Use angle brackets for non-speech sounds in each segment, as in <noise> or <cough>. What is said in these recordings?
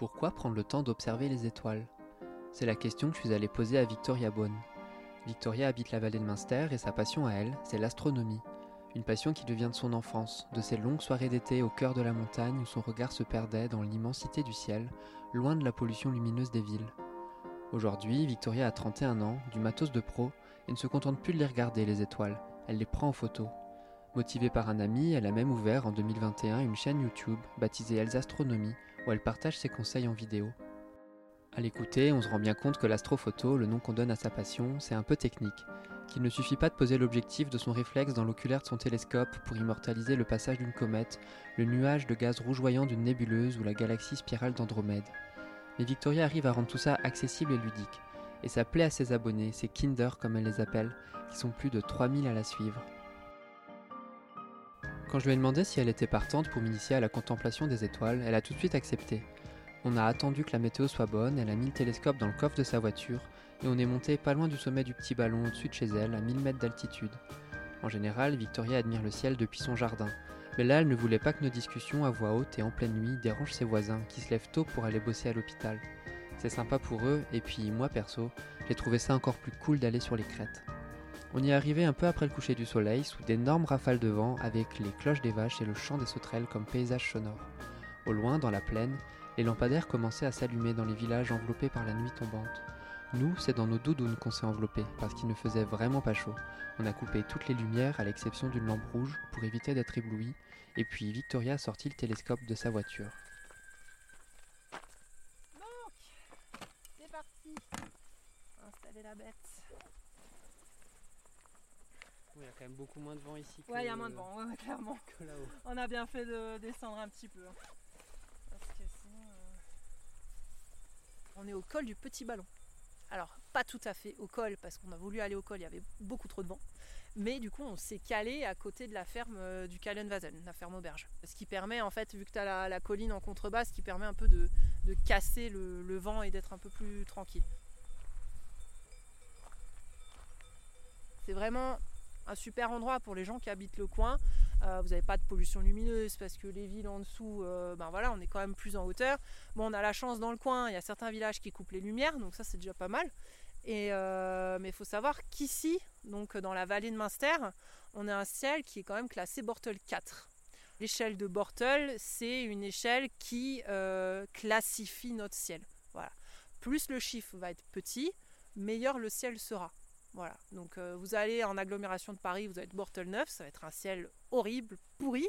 Pourquoi prendre le temps d'observer les étoiles? C'est la question que je suis allé poser à Victoria Bonne. Victoria habite la vallée de Münster et sa passion à elle, c'est l'astronomie. Une passion qui devient de son enfance, de ses longues soirées d'été au cœur de la montagne où son regard se perdait dans l'immensité du ciel, loin de la pollution lumineuse des villes. Aujourd'hui, Victoria a 31 ans, du matos de pro, et ne se contente plus de les regarder, les étoiles, elle les prend en photo. Motivée par un ami, elle a même ouvert en 2021 une chaîne YouTube baptisée Elsa Astronomie, où elle partage ses conseils en vidéo. À l'écouter, on se rend bien compte que l'astrophoto, le nom qu'on donne à sa passion, c'est un peu technique, qu'il ne suffit pas de poser l'objectif de son réflexe dans l'oculaire de son télescope pour immortaliser le passage d'une comète, le nuage de gaz rougeoyant d'une nébuleuse ou la galaxie spirale d'Andromède. Mais Victoria arrive à rendre tout ça accessible et ludique, et ça plaît à ses abonnés, ses Kinder comme elle les appelle, qui sont plus de 3000 à la suivre. Quand je lui ai demandé si elle était partante pour m'initier à la contemplation des étoiles, elle a tout de suite accepté. On a attendu que la météo soit bonne, elle a mis le télescope dans le coffre de sa voiture, et on est monté pas loin du sommet du petit ballon au-dessus de chez elle, à 1000 mètres d'altitude. En général, Victoria admire le ciel depuis son jardin, mais là elle ne voulait pas que nos discussions à voix haute et en pleine nuit dérangent ses voisins qui se lèvent tôt pour aller bosser à l'hôpital. C'est sympa pour eux, et puis moi perso, j'ai trouvé ça encore plus cool d'aller sur les crêtes. On y est arrivé un peu après le coucher du soleil, sous d'énormes rafales de vent, avec les cloches des vaches et le chant des sauterelles comme paysage sonore. Au loin, dans la plaine, les lampadaires commençaient à s'allumer dans les villages enveloppés par la nuit tombante. Nous, c'est dans nos doudounes qu'on s'est enveloppés, parce qu'il ne faisait vraiment pas chaud. On a coupé toutes les lumières, à l'exception d'une lampe rouge, pour éviter d'être ébloui, et puis Victoria a sorti le télescope de sa voiture. Donc, c'est parti. Installer la bête. Il y a quand même beaucoup moins de vent ici Ouais, il y a moins de vent, ouais, clairement. <laughs> que là-haut. On a bien fait de descendre un petit peu. hein. Parce que sinon. euh, On est au col du petit ballon. Alors, pas tout à fait au col, parce qu'on a voulu aller au col, il y avait beaucoup trop de vent. Mais du coup, on s'est calé à côté de la ferme euh, du Kallenwazen, la ferme auberge. Ce qui permet, en fait, vu que tu as la, la colline en contrebasse, qui permet un peu de, de casser le, le vent et d'être un peu plus tranquille. C'est vraiment un super endroit pour les gens qui habitent le coin. Euh, vous n'avez pas de pollution lumineuse parce que les villes en dessous, euh, ben voilà, on est quand même plus en hauteur. Bon, on a la chance dans le coin, il y a certains villages qui coupent les lumières, donc ça c'est déjà pas mal. Et euh, mais il faut savoir qu'ici, donc dans la vallée de Münster, on a un ciel qui est quand même classé Bortel 4. L'échelle de Bortel, c'est une échelle qui classifie notre ciel. Voilà. Plus le chiffre va être petit, meilleur le ciel sera. Voilà. Donc euh, vous allez en agglomération de Paris, vous êtes Bortel 9, ça va être un ciel horrible, pourri.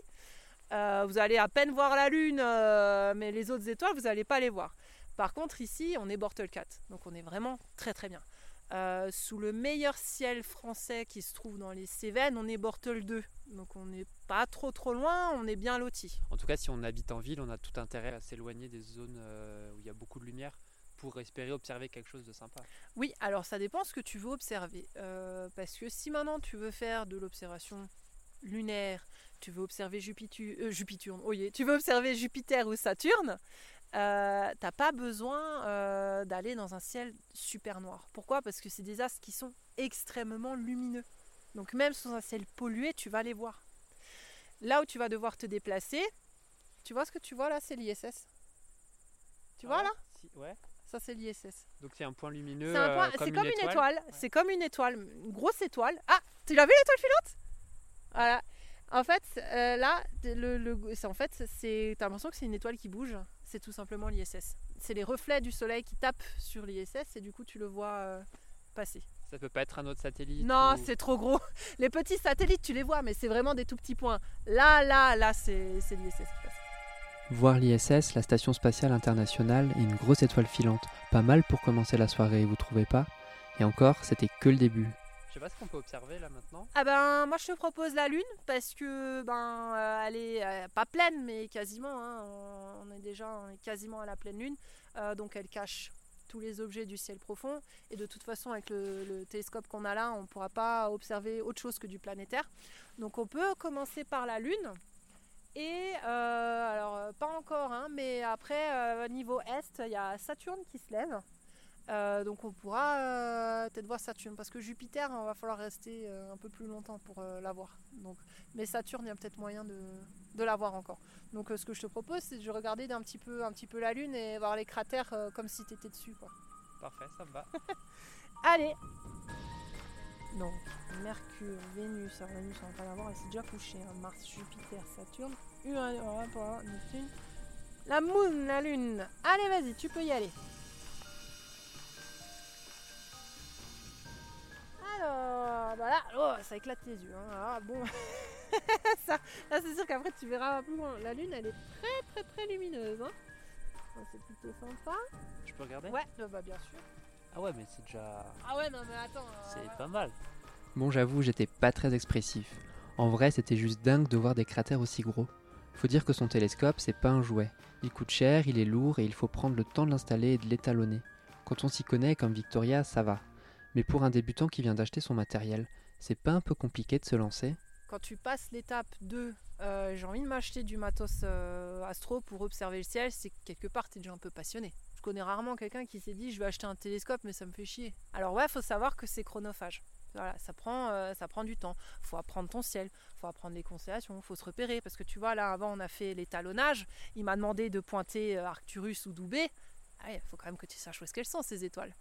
Euh, vous allez à peine voir la lune, euh, mais les autres étoiles, vous n'allez pas les voir. Par contre, ici, on est Bortel 4, donc on est vraiment très très bien. Sous le meilleur ciel français qui se trouve dans les Cévennes, on est Bortel 2. Donc on n'est pas trop trop loin, on est bien loti. En tout cas, si on habite en ville, on a tout intérêt à s'éloigner des zones où il y a beaucoup de lumière pour espérer observer quelque chose de sympa. Oui, alors ça dépend ce que tu veux observer. Euh, parce que si maintenant tu veux faire de l'observation lunaire, tu veux observer Jupiter, euh, Jupiter, oh yeah, tu veux observer Jupiter ou Saturne, euh, t'as pas besoin euh, d'aller dans un ciel super noir. Pourquoi? Parce que c'est des astres qui sont extrêmement lumineux. Donc même sous un ciel pollué, tu vas les voir. Là où tu vas devoir te déplacer, tu vois ce que tu vois là, c'est l'ISS. Tu vois là? Ouais. Ça c'est l'ISS. Donc c'est un point lumineux. C'est un point- euh, comme, une étoile. Ouais. C'est comme une étoile, une grosse étoile. Ah, tu l'as vu l'étoile filante? Voilà. En fait, euh, là, le, le- c'est en fait, c'est, t'as l'impression que c'est une étoile qui bouge. C'est tout simplement l'ISS. C'est les reflets du soleil qui tapent sur l'ISS et du coup tu le vois euh, passer. Ça peut pas être un autre satellite. Non, ou- c'est trop gros. <laughs> Les petits satellites, tu les vois, mais c'est vraiment des tout petits points. Là, là, là, c'est, l'ISS. Voir l'ISS, la station spatiale internationale, et une grosse étoile filante. Pas mal pour commencer la soirée, vous trouvez pas? Et encore, c'était que le début. Je sais pas ce qu'on peut observer là maintenant. Ah ben moi je te propose la lune parce que ben euh, elle est euh, pas pleine mais quasiment hein, on, est déjà on est quasiment à la pleine lune Euh, donc elle cache tous les objets du ciel profond et de toute façon avec le, le télescope qu'on a là on pourra pas observer autre chose que du planétaire donc on peut commencer par la lune et euh, alors euh, pas encore hein, mais après euh, niveau est il y a Saturne qui se lève Euh, donc on pourra peut-être voir Saturne parce que Jupiter, on va falloir rester un peu plus longtemps pour la voir. Donc, mais Saturne, il y a peut-être moyen de, de la voir encore. Donc ce que je te propose, c'est de regarder d'un petit peu, un petit peu la Lune et voir les cratères comme si tu étais dessus. Quoi. Parfait, ça me va. <laughs> Allez Donc Mercure, Vénus, alors Vénus on va pas la voir, elle s'est déjà couchée. Hein. Mars, Jupiter, Saturne, Uranus, Neptune. La Moon, la Lune. Allez, vas-y, tu peux y aller. Alors, voilà, oh, ça éclate tes yeux. Hein. Ah, bon, <laughs> ça, là c'est sûr qu'après tu verras plus loin. La Lune, elle est très très très lumineuse. Hein. c'est plutôt sympa. Je peux regarder? Ouais, bah, bien sûr. Ah ouais, mais c'est déjà. Ah ouais, non, mais attends. Euh, c'est pas mal. Bon, j'avoue, j'étais pas très expressif. En vrai, c'était juste dingue de voir des cratères aussi gros. Faut dire que son télescope, c'est pas un jouet. Il coûte cher, il est lourd et il faut prendre le temps de l'installer et de l'étalonner. Quand on s'y connaît comme Victoria, ça va. Mais pour un débutant qui vient d'acheter son matériel, c'est pas un peu compliqué de se lancer? Quand tu passes l'étape 2, euh, j'ai envie de m'acheter du matos euh, astro pour observer le ciel, c'est que quelque part tu es déjà un peu passionné. Je connais rarement quelqu'un qui s'est dit je vais acheter un télescope mais ça me fait chier. Alors ouais, faut savoir que c'est chronophage. Voilà, ça prend, euh, ça prend du temps. faut apprendre ton ciel, faut apprendre les constellations, faut se repérer. Parce que tu vois, là, avant, on a fait l'étalonnage. Il m'a demandé de pointer Arcturus ou Doubé. Il faut quand même que tu saches où est-ce qu'elles sont, ces étoiles.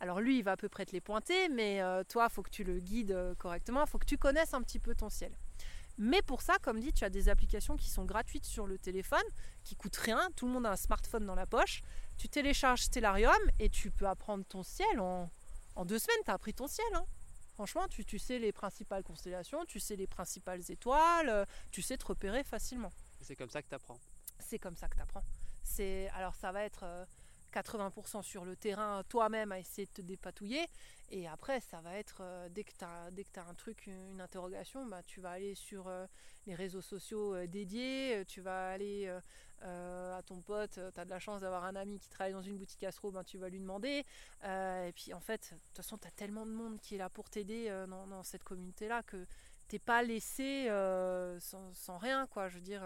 Alors lui, il va à peu près te les pointer, mais euh, toi, faut que tu le guides euh, correctement, faut que tu connaisses un petit peu ton ciel. Mais pour ça, comme dit, tu as des applications qui sont gratuites sur le téléphone, qui coûtent rien. Tout le monde a un smartphone dans la poche. Tu télécharges Stellarium et tu peux apprendre ton ciel en, deux semaines. Tu as appris ton ciel. Hein. Franchement, tu, tu, sais les principales constellations, tu sais les principales étoiles, euh, tu sais te repérer facilement. C'est comme ça que tu apprends. C'est comme ça que tu apprends. Alors ça va être 80% sur le terrain toi-même à essayer de te dépatouiller. Et après, ça va être, euh, dès que tu as, un truc, une, interrogation, bah, tu vas aller sur euh, les réseaux sociaux euh, dédiés, tu vas aller à ton pote, tu as de la chance d'avoir un ami qui travaille dans une boutique astro, ben, tu vas lui demander. et puis en fait, de toute façon, tu as tellement de monde qui est là pour t'aider dans, cette communauté-là que pas laissé sans, sans, rien, quoi. Je veux dire,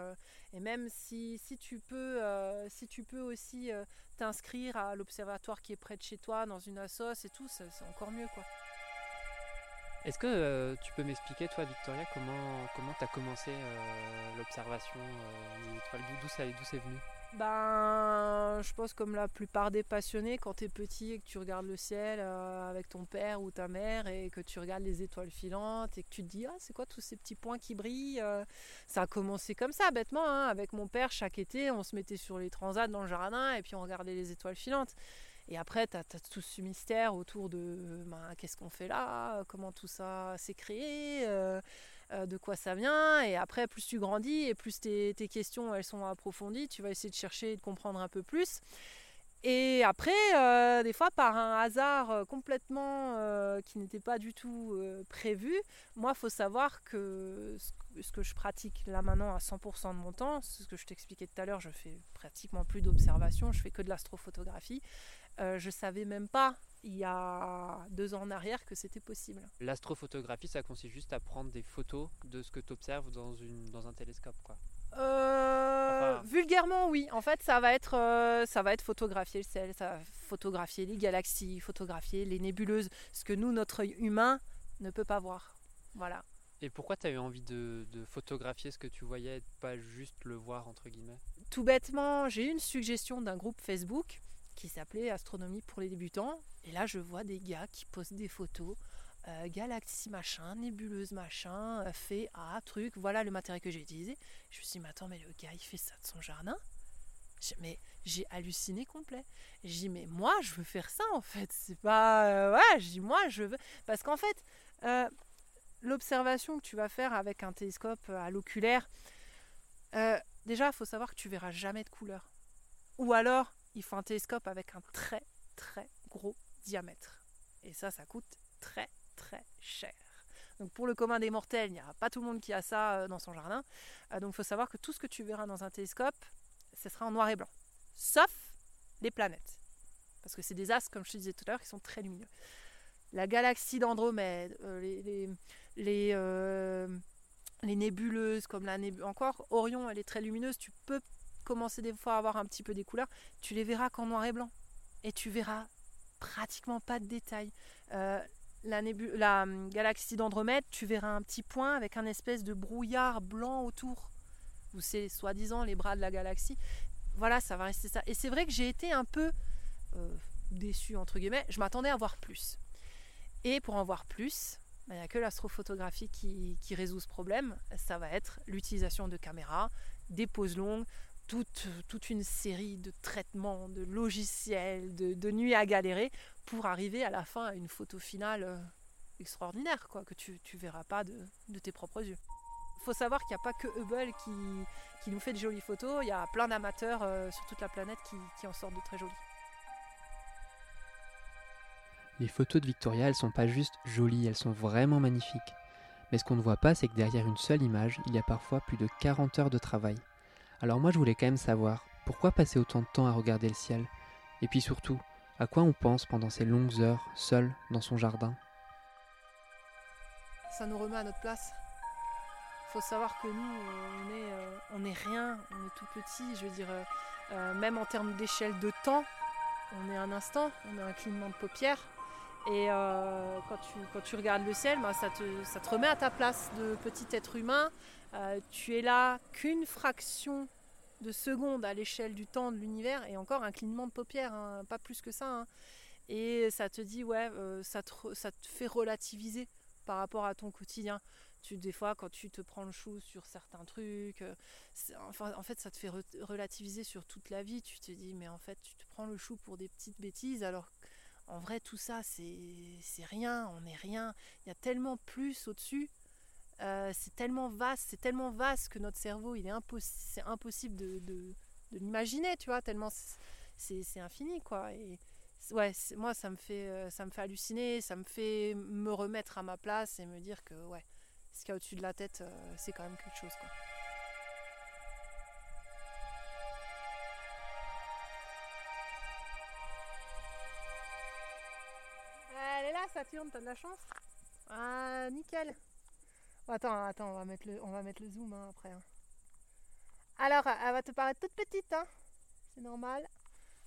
et même si, si, tu peux, si tu peux aussi t'inscrire à l'observatoire qui est près de chez toi, dans une assoce et tout, c'est encore mieux quoi. Est-ce que euh, tu peux m'expliquer, toi, Victoria, comment comment as commencé euh, l'observation euh, des étoiles? D'où c'est venu? Ben, je pense comme la plupart des passionnés, quand tu es petit et que tu regardes le ciel avec ton père ou ta mère et que tu regardes les étoiles filantes et que tu te dis ah c'est quoi tous ces petits points qui brillent. Ça a commencé comme ça bêtement hein. avec mon père chaque été on se mettait sur les transats dans le jardin et puis on regardait les étoiles filantes. Et après, tu as, tout ce mystère autour de ben, qu'est-ce qu'on fait là, comment tout ça s'est créé. Euh. Euh, de quoi ça vient. Et après, plus tu grandis et plus tes, questions elles sont approfondies, tu vas essayer de chercher et de comprendre un peu plus. Et après, euh, des fois, par un hasard euh, complètement qui n'était pas du tout prévu, moi, il faut savoir que ce, que je pratique là maintenant à 100% de mon temps, ce que je t'expliquais tout à l'heure, je fais pratiquement plus d'observations, je fais que de l'astrophotographie. Je savais même pas il y a deux ans en arrière que c'était possible. L'astrophotographie, ça consiste juste à prendre des photos de ce que tu observes dans, une, dans un télescope, quoi. Euh, vulgairement, oui. En fait, ça va être, euh, ça va être photographier le ciel, ça va photographier les galaxies, photographier les nébuleuses, ce que nous, notre œil humain, ne peut pas voir. Voilà. Et pourquoi tu as eu envie de, de, photographier ce que tu voyais, pas juste le voir entre guillemets? Tout bêtement, j'ai eu une suggestion d'un groupe Facebook qui s'appelait Astronomie pour les débutants. Et là, je vois des gars qui posent des photos. Euh, galaxie machin, nébuleuse machin, euh, fait A, truc, voilà le matériel que j'ai utilisé. Je me suis dit, mais attends, mais le gars il fait ça de son jardin? Mais j'ai halluciné complet. J'ai dit, mais moi je veux faire ça en fait. C'est pas. Euh, ouais, je dis, moi je veux. Parce qu'en fait, l'observation que tu vas faire avec un télescope à l'oculaire, déjà il faut savoir que tu verras jamais de couleur. Ou alors, il faut un télescope avec un très très gros diamètre. Et ça, ça coûte très très cher. Donc pour le commun des mortels, il n'y a pas tout le monde qui a ça euh, dans son jardin. Euh, donc il faut savoir que tout ce que tu verras dans un télescope, ce sera en noir et blanc. Sauf les planètes. Parce que c'est des astres, comme je te disais tout à l'heure, qui sont très lumineux. La galaxie d'Andromède, euh, les, nébuleuses, comme la nébuleuse. Encore, Orion, elle est très lumineuse. Tu peux commencer des fois à avoir un petit peu des couleurs, tu les verras qu'en noir et blanc. Et tu verras pratiquement pas de détails. Euh, la, hum, galaxie d'Andromède, tu verras un petit point avec un espèce de brouillard blanc autour, où c'est soi-disant les bras de la galaxie. Voilà, ça va rester ça. Et c'est vrai que j'ai été un peu euh, déçu entre guillemets. Je m'attendais à voir plus. Et pour en voir plus, il n'y a que l'astrophotographie qui, qui, résout ce problème. Ça va être l'utilisation de caméras, des poses longues, toute, toute une série de traitements, de logiciels, de, nuits à galérer pour arriver à la fin à une photo finale euh, extraordinaire, quoi, que tu ne verras pas de, tes propres yeux. Faut savoir qu'il n'y a pas que Hubble qui, qui, nous fait de jolies photos, il y a plein d'amateurs euh, sur toute la planète qui, qui en sortent de très jolies. Les photos de Victoria, elles sont pas juste jolies, elles sont vraiment magnifiques. Mais ce qu'on ne voit pas, c'est que derrière une seule image, il y a parfois plus de 40 heures de travail. Alors moi je voulais quand même savoir, pourquoi passer autant de temps à regarder le ciel? Et puis surtout, à quoi on pense pendant ces longues heures, seul, dans son jardin? Ça nous remet à notre place. Faut savoir que nous, on est, euh, est rien, on est tout petit, je veux dire, euh, euh, même en termes d'échelle de temps, on est un instant, on a un clignement de paupières. Et quand, tu, quand, tu, regardes le ciel, bah, ça, te, ça, te, remet à ta place de petit être humain euh, tu es là qu'une fraction de seconde à l'échelle du temps de l'univers et encore un clignement de paupières, hein, pas plus que ça. Hein. Et ça te dit, ouais, euh, ça, te, ça, te, fait relativiser par rapport à ton quotidien. Tu, des fois, quand tu te prends le chou sur certains trucs, euh, enfin, en fait, ça te fait relativiser sur toute la vie. Tu te dis, mais en fait, tu te prends le chou pour des petites bêtises, alors en vrai, tout ça, c'est rien, on n'est rien. Il y a tellement plus au-dessus euh, c'est tellement vaste, c'est tellement vaste que notre cerveau, il est impossible de, de, l'imaginer, tu vois, tellement c'est infini, quoi. Ouais, moi, ça me, fait, euh, ça me fait halluciner, ça me fait me remettre à ma place et me dire que, ouais, ce qu'il y a au-dessus de la tête, euh, c'est quand même quelque chose, quoi. Saturne, t'as de la chance Ah, nickel Attends, attends, on va mettre le, on va mettre le zoom hein, après. Hein. Alors, elle va te paraître toute petite, hein C'est normal.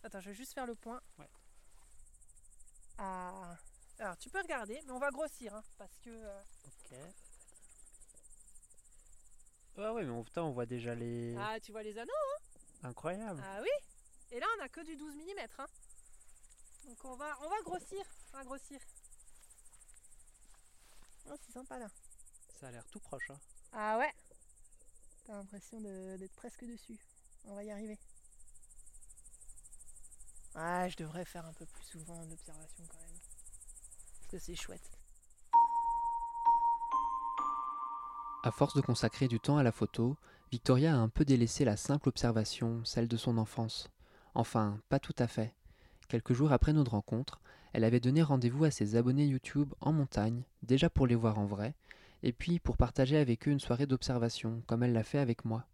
Attends, je vais juste faire le point. Ouais. Ah. Alors, tu peux regarder, mais on va grossir, hein, parce que. Euh, ok. Ah ouais, mais en on voit déjà les. Ah, tu vois les anneaux, hein Incroyable. Ah oui Et là, on a que du 12 mm, hein Donc, on va, on va grossir. On va grossir. Oh, c'est sympa là. Ça a l'air tout proche. Hein. Ah ouais T'as l'impression d'être presque dessus. On va y arriver. Ah, je devrais faire un peu plus souvent d'observation quand même. Parce que c'est chouette. À force de consacrer du temps à la photo, Victoria a un peu délaissé la simple observation, celle de son enfance. Enfin, pas tout à fait. Quelques jours après notre rencontre, elle avait donné rendez-vous à ses abonnés YouTube en montagne, déjà pour les voir en vrai, et puis pour partager avec eux une soirée d'observation, comme elle l'a fait avec moi.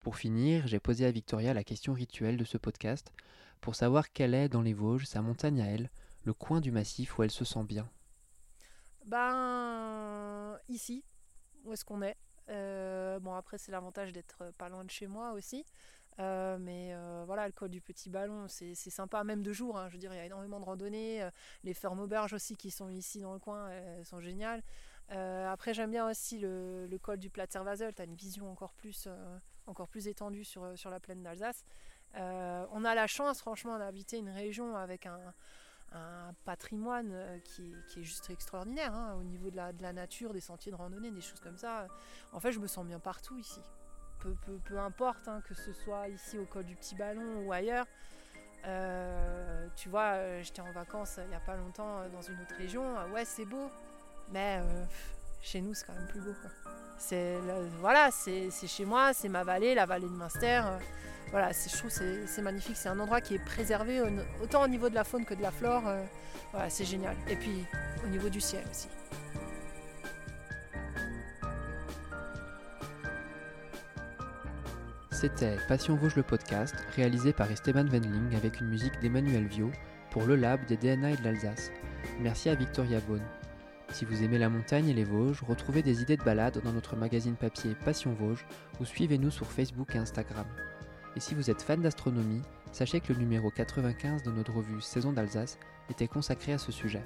Pour finir, j'ai posé à Victoria la question rituelle de ce podcast, pour savoir quelle est dans les Vosges, sa montagne à elle, le coin du massif où elle se sent bien. Ben ici, où est-ce qu'on est, euh, Bon après c'est l'avantage d'être pas loin de chez moi aussi. Euh, mais euh, voilà, le col du petit ballon, c'est sympa, même de jour. Hein, je veux dire, il y a énormément de randonnées. les fermes auberges aussi qui sont ici dans le coin, elles sont géniales. Euh, après, j'aime bien aussi le, col du Platzer-Wasel. Tu as une vision encore plus, euh, encore plus étendue sur, euh, sur la plaine d'Alsace. on a la chance, franchement, d'habiter une région avec un, patrimoine qui, est juste extraordinaire hein, au niveau de de la, nature, des sentiers de randonnée, des choses comme ça. En fait, je me sens bien partout ici. Peu, importe hein, que ce soit ici au col du Petit Ballon ou ailleurs. tu vois, j'étais en vacances il n'y a pas longtemps dans une autre région. ouais, c'est beau, mais euh, chez nous, c'est quand même plus beau. Voilà, c'est chez moi, c'est ma vallée, la vallée de Munster. Euh, voilà, je trouve c'est magnifique. C'est un endroit qui est préservé autant au niveau de la faune que de la flore. Euh, voilà, c'est génial. Et puis au niveau du ciel aussi. C'était Passion Vosges le podcast, réalisé par Esteban Wendling avec une musique d'Emmanuel Vio pour le Lab des DNA et de l'Alsace. Merci à Victoria Beaune. Si vous aimez la montagne et les Vosges, retrouvez des idées de balade dans notre magazine papier Passion Vosges ou suivez-nous sur Facebook et Instagram. Et si vous êtes fan d'astronomie, sachez que le numéro 95 de notre revue Saison d'Alsace était consacré à ce sujet.